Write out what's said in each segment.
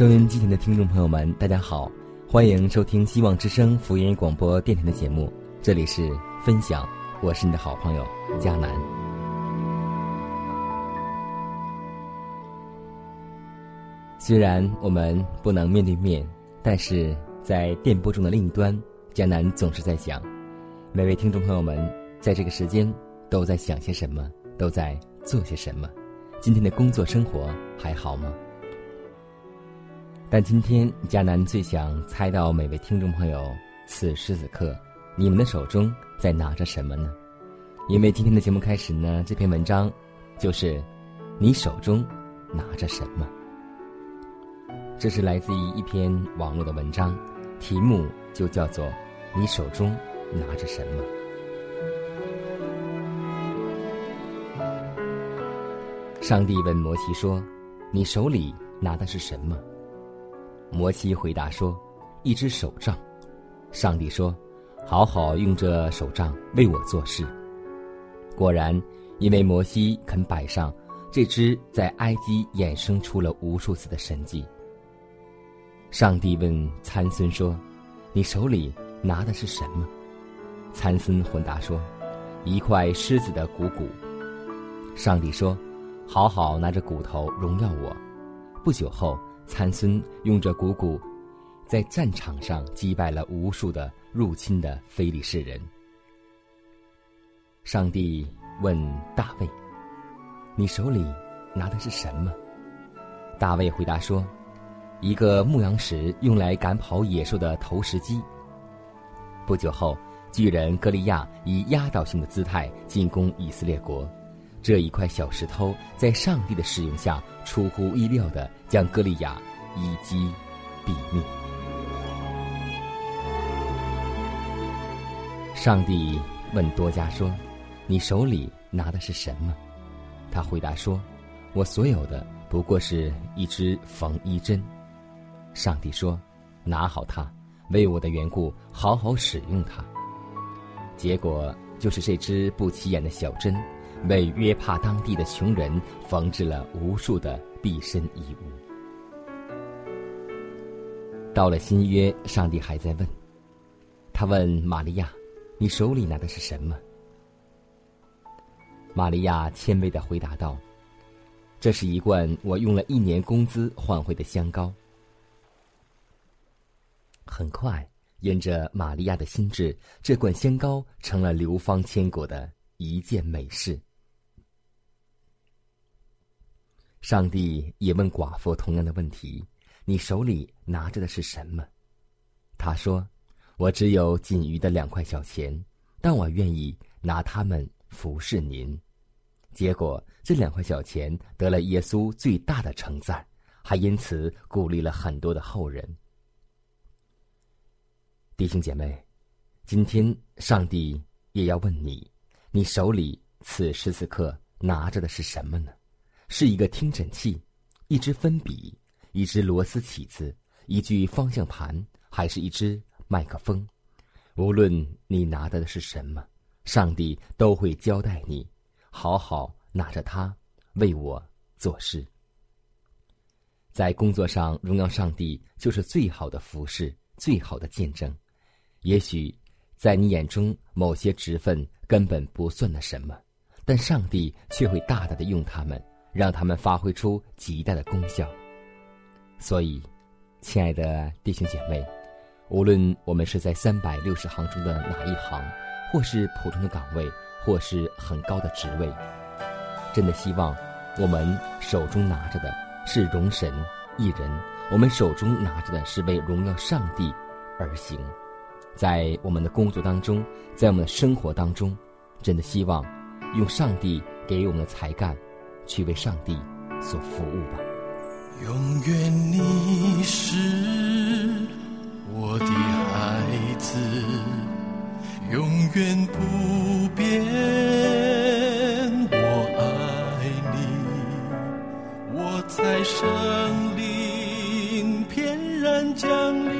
收音机前的听众朋友们，大家好，欢迎收听希望之声福音广播电台的节目，这里是分享，我是你的好朋友佳楠。虽然我们不能面对面，但是在电波中的另一端，佳楠总是在想，每位听众朋友们在这个时间都在想些什么，都在做些什么，今天的工作生活还好吗？但今天，佳南最想猜到每位听众朋友此时此刻，你们的手中在拿着什么呢？因为今天的节目开始呢，这篇文章就是你手中拿着什么。这是来自于一篇网络的文章，题目就叫做“你手中拿着什么”。上帝问摩西说：“你手里拿的是什么？”摩西回答说：“一只手杖。”上帝说：“好好用这手杖为我做事。”果然，因为摩西肯摆上这只在埃及衍生出了无数次的神迹。上帝问参孙说：“你手里拿的是什么？”参孙回答说：“一块狮子的骨骨。”上帝说：“好好拿着骨头荣耀我。”不久后。参孙用着鼓鼓，在战场上击败了无数的入侵的非利士人。上帝问大卫：“你手里拿的是什么？”大卫回答说：“一个牧羊石，用来赶跑野兽的投石机。”不久后，巨人歌利亚以压倒性的姿态进攻以色列国。这一块小石头在上帝的使用下，出乎意料的将歌利亚一击毙命。上帝问多加说：“你手里拿的是什么？”他回答说：“我所有的不过是一只缝衣针。”上帝说：“拿好它，为我的缘故好好使用它。”结果就是这只不起眼的小针。为约帕当地的穷人缝制了无数的毕身衣物。到了新约，上帝还在问。他问玛利亚：“你手里拿的是什么？”玛利亚谦卑的回答道：“这是一罐我用了一年工资换回的香膏。”很快，沿着玛利亚的心智，这罐香膏成了流芳千古的一件美事。上帝也问寡妇同样的问题：“你手里拿着的是什么？”他说：“我只有仅余的两块小钱，但我愿意拿它们服侍您。”结果，这两块小钱得了耶稣最大的称赞，还因此鼓励了很多的后人。弟兄姐妹，今天上帝也要问你：你手里此时此刻拿着的是什么呢？是一个听诊器，一支分笔，一支螺丝起子，一具方向盘，还是一支麦克风？无论你拿的是什么，上帝都会交代你，好好拿着它为我做事。在工作上荣耀上帝就是最好的服饰，最好的见证。也许在你眼中某些职分根本不算得什么，但上帝却会大大的用他们，让他们发挥出极大的功效。所以，亲爱的弟兄姐妹，无论我们是在三百六十行中的哪一行，或是普通的岗位，或是很高的职位，真的希望我们手中拿着的是容神一人，我们手中拿着的是为荣耀上帝而行。在我们的工作当中，在我们的生活当中，真的希望用上帝给我们的才干，去为上帝所服务吧。永远你是我的孩子，永远不变。我爱你，我在生灵翩然降临，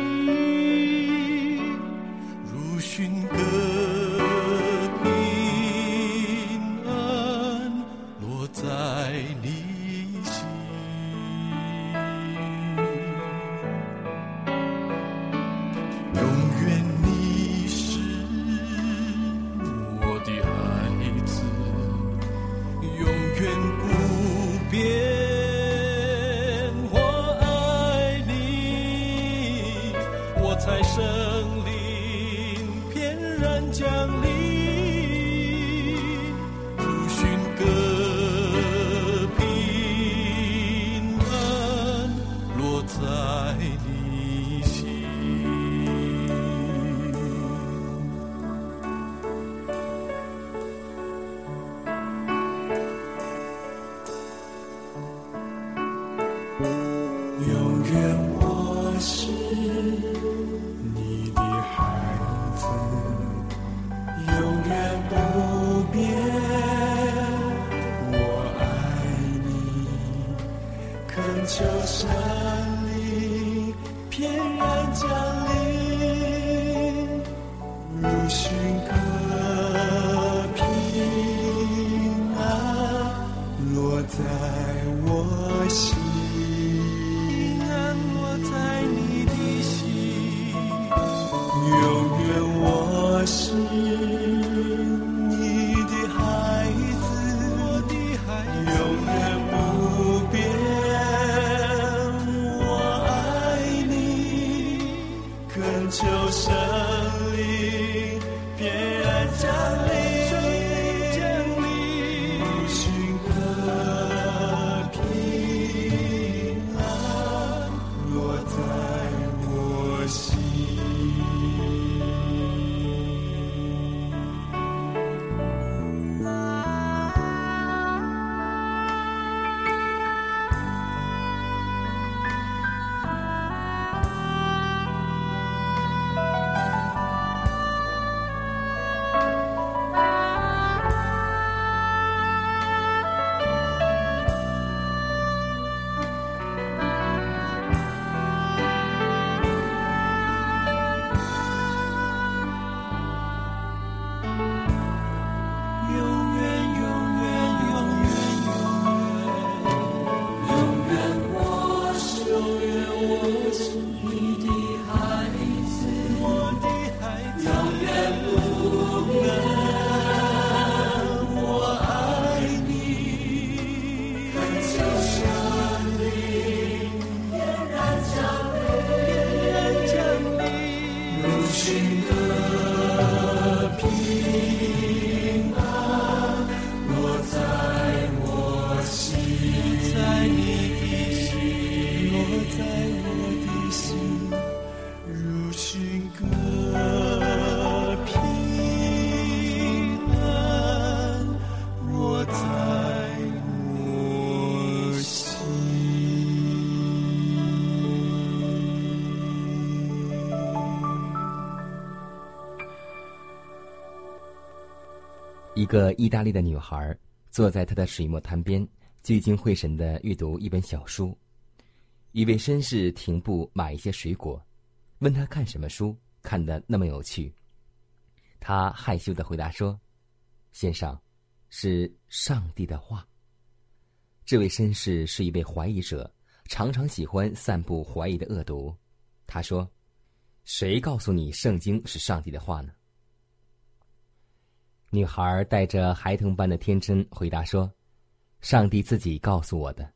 个意大利的女孩坐在她的水墨摊边，聚精会神地阅读一本小书。一位绅士停步买一些水果，问他看什么书，看得那么有趣。他害羞地回答说：“先生，是上帝的话。”这位绅士是一位怀疑者，常常喜欢散布怀疑的恶毒。他说：“谁告诉你圣经是上帝的话呢？”女孩带着孩童般的天真回答说：“上帝自己告诉我的。”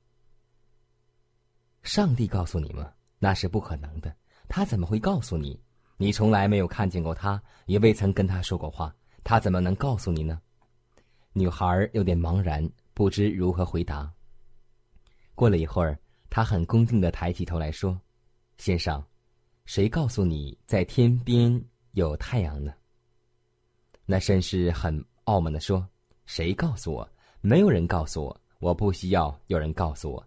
上帝告诉你吗？那是不可能的。他怎么会告诉你？你从来没有看见过他，也未曾跟他说过话，他怎么能告诉你呢？女孩有点茫然，不知如何回答。过了一会儿，她很恭敬的抬起头来说：“先生，谁告诉你在天边有太阳呢？”那绅士很傲慢的说：“谁告诉我？没有人告诉我，我不需要有人告诉我。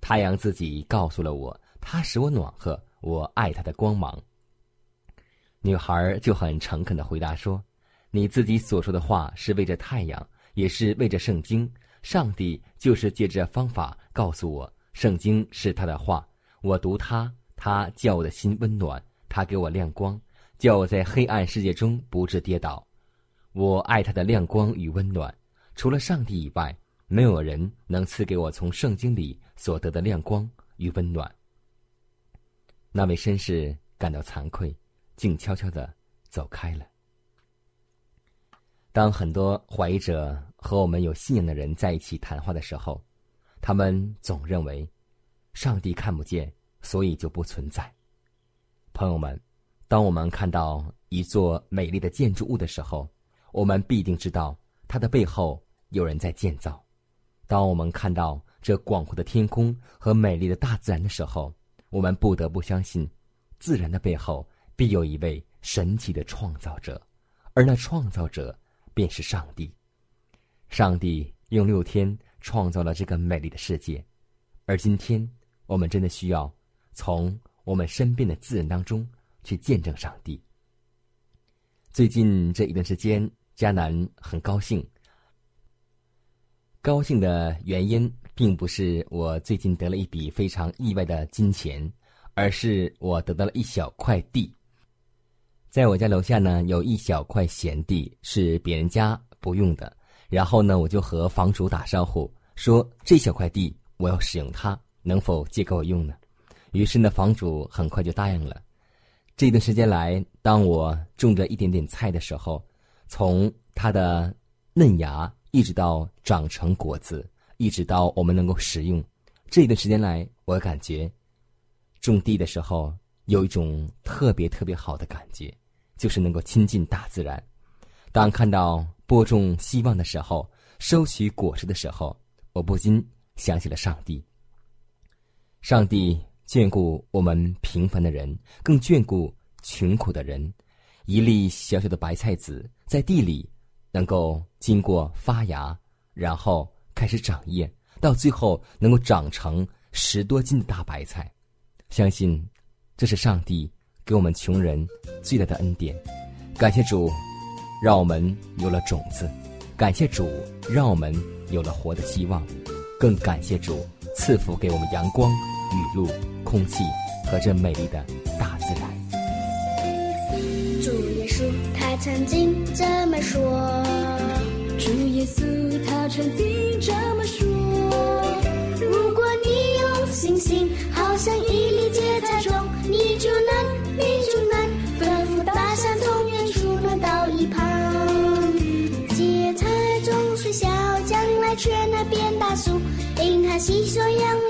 太阳自己告诉了我，它使我暖和，我爱它的光芒。”女孩就很诚恳的回答说：“你自己所说的话是为着太阳，也是为着圣经。上帝就是借这方法告诉我，圣经是他的话。我读它，它叫我的心温暖，它给我亮光，叫我在黑暗世界中不致跌倒。”我爱他的亮光与温暖，除了上帝以外，没有人能赐给我从圣经里所得的亮光与温暖。那位绅士感到惭愧，静悄悄的走开了。当很多怀疑者和我们有信仰的人在一起谈话的时候，他们总认为，上帝看不见，所以就不存在。朋友们，当我们看到一座美丽的建筑物的时候，我们必定知道，它的背后有人在建造。当我们看到这广阔的天空和美丽的大自然的时候，我们不得不相信，自然的背后必有一位神奇的创造者，而那创造者便是上帝。上帝用六天创造了这个美丽的世界，而今天我们真的需要从我们身边的自然当中去见证上帝。最近这一段时间。迦南很高兴，高兴的原因并不是我最近得了一笔非常意外的金钱，而是我得到了一小块地。在我家楼下呢，有一小块闲地是别人家不用的，然后呢，我就和房主打招呼说：“这小块地我要使用它，能否借给我用呢？”于是呢，房主很快就答应了。这段时间来，当我种着一点点菜的时候。从它的嫩芽一直到长成果子，一直到我们能够食用，这一段时间来，我感觉种地的时候有一种特别特别好的感觉，就是能够亲近大自然。当看到播种希望的时候，收取果实的时候，我不禁想起了上帝。上帝眷顾我们平凡的人，更眷顾穷苦的人。一粒小小的白菜籽在地里，能够经过发芽，然后开始长叶，到最后能够长成十多斤的大白菜。相信这是上帝给我们穷人最大的恩典。感谢主，让我们有了种子；感谢主，让我们有了活的希望；更感谢主赐福给我们阳光、雨露、空气和这美丽的大自然。他曾经这么说：“主耶稣，他曾经这么说。如果你有信心，好像一粒芥菜种，你就能，你就能吩咐大山从远处挪到一旁。芥菜种虽小，将来却能变大树，因它吸收养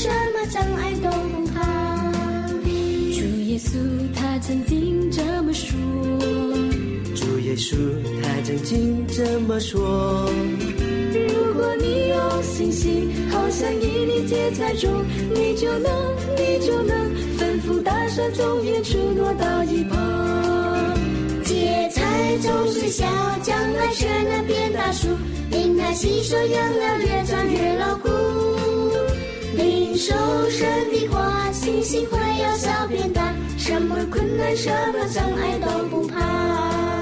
什么障碍都不怕。主耶稣他曾经这么说。主耶稣他曾经这么说。如果你有信心，好像一粒芥菜种，你就能，你就能吩咐大山从远处挪到一旁。芥菜种虽小，将来却能变大树，因它吸收养料越长越牢固。领受神的话，信心会有小变大，什么困难、什么障碍都不怕。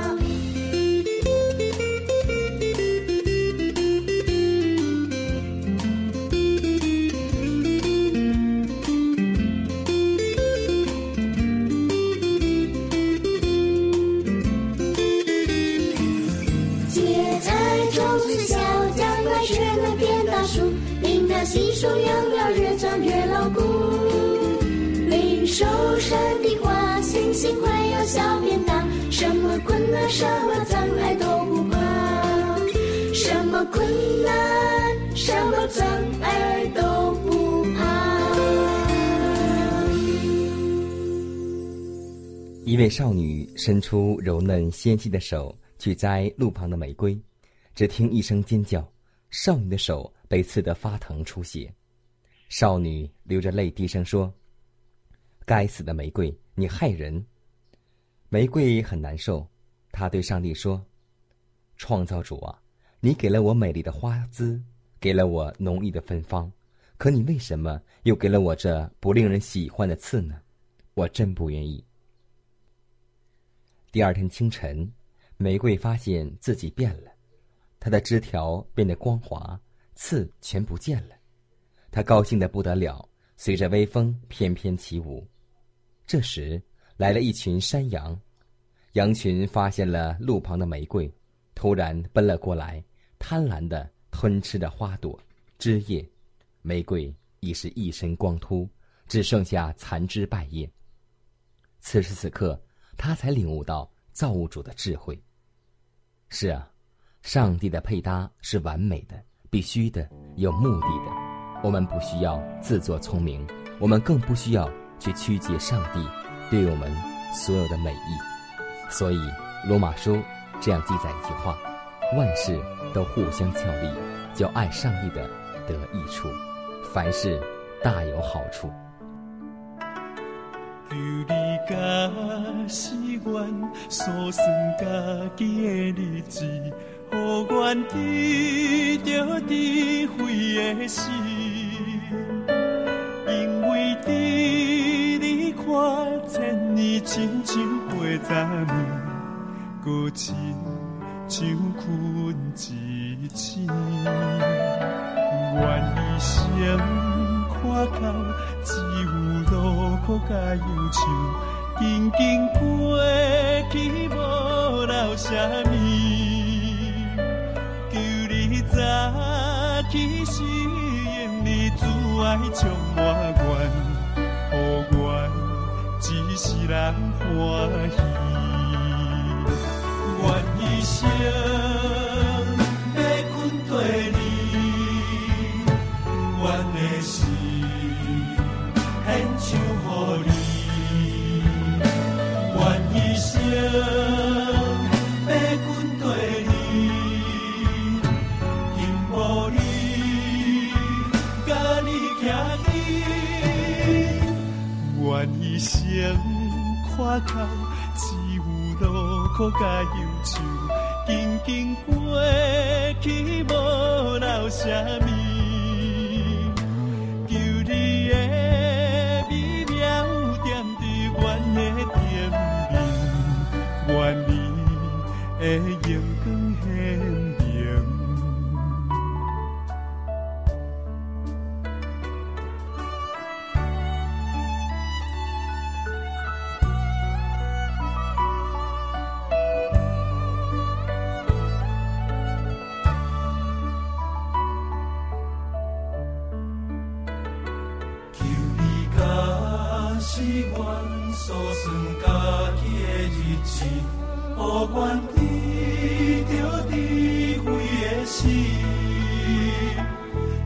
细数永了越长越牢固。领受神的话，信心会有小变大，什么困难、什么障碍都不怕，什么困难、什么障碍都不怕。一位少女伸出柔嫩纤细的手去摘路旁的玫瑰，只听一声尖叫，少女的手被刺得发疼出血。少女流着泪低声说：“该死的玫瑰，你害人！”玫瑰很难受，她对上帝说：“创造主啊，你给了我美丽的花姿，给了我浓郁的芬芳，可你为什么又给了我这不令人喜欢的刺呢？我真不愿意。”第二天清晨，玫瑰发现自己变了，它的枝条变得光滑，刺全不见了。它高兴的不得了，随着微风翩翩起舞。这时，来了一群山羊，羊群发现了路旁的玫瑰，突然奔了过来，贪婪地吞吃着花朵、枝叶。玫瑰已是一身光秃，只剩下残枝败叶。此时此刻。他才领悟到造物主的智慧。是啊，上帝的配搭是完美的、必须的、有目的的。我们不需要自作聪明，我们更不需要去曲解上帝对我们所有的美意。所以，罗马书这样记载一句话：万事都互相效力，叫爱上帝的得益处，凡事大有好处。予阮得着智慧的心，因为伫你看千年亲像过十年，搁亲像困一醒，愿一生。看到只有路苦甲忧愁，紧紧过去无留什么。早起时，用你慈爱充满愿，予阮一世人欢喜，愿一生。看苦甲忧愁，静静过去，无留什么。是阮所算家己的日子，不管得着得亏的事，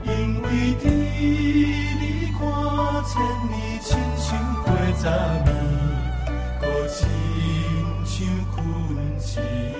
因为得你看千年亲像过十年，阁亲像困一。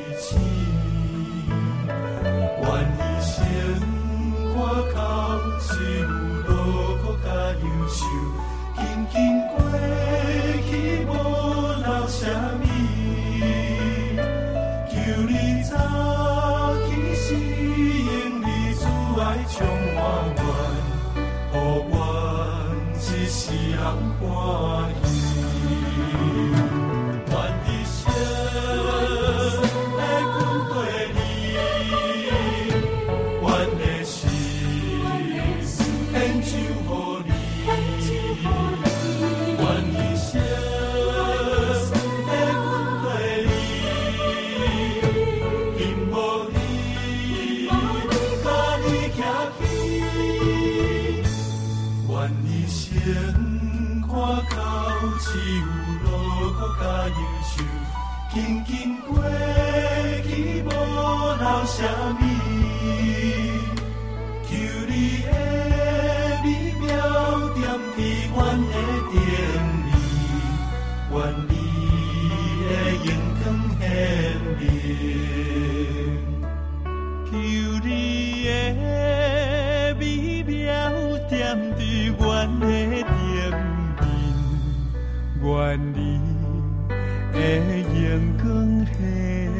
的眼光黑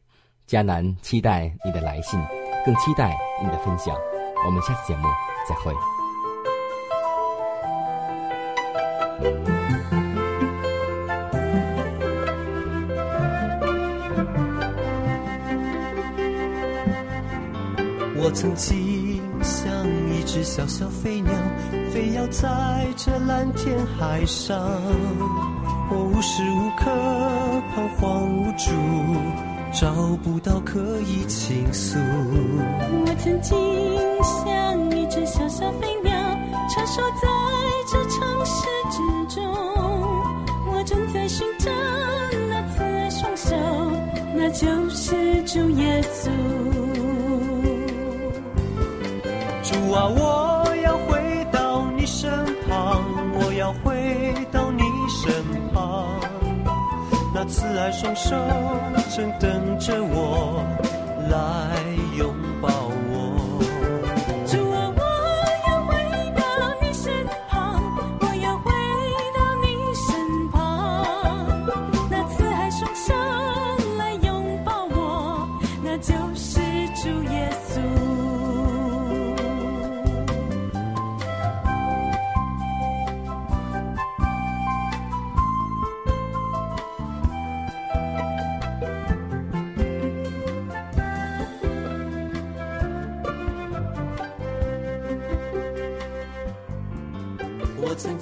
迦南期待你的来信，更期待你的分享。我们下次节目再会。我曾经像一只小小飞鸟，飞摇在这蓝天海上。我无时无刻彷徨无助，找不到可以倾诉。我曾经像一只小小飞鸟，穿梭在这城市之中。我正在寻找那慈爱双手，那就是主耶稣。主啊，我慈爱双手正等着我来。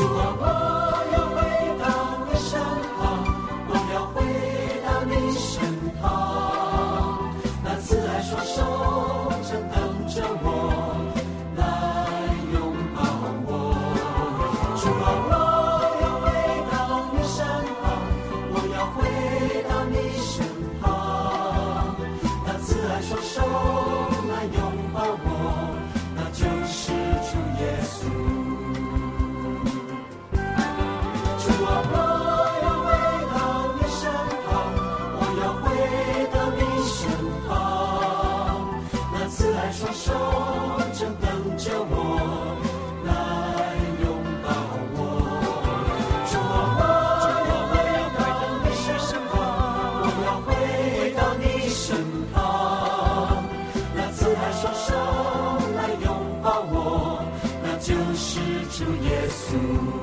主啊，耶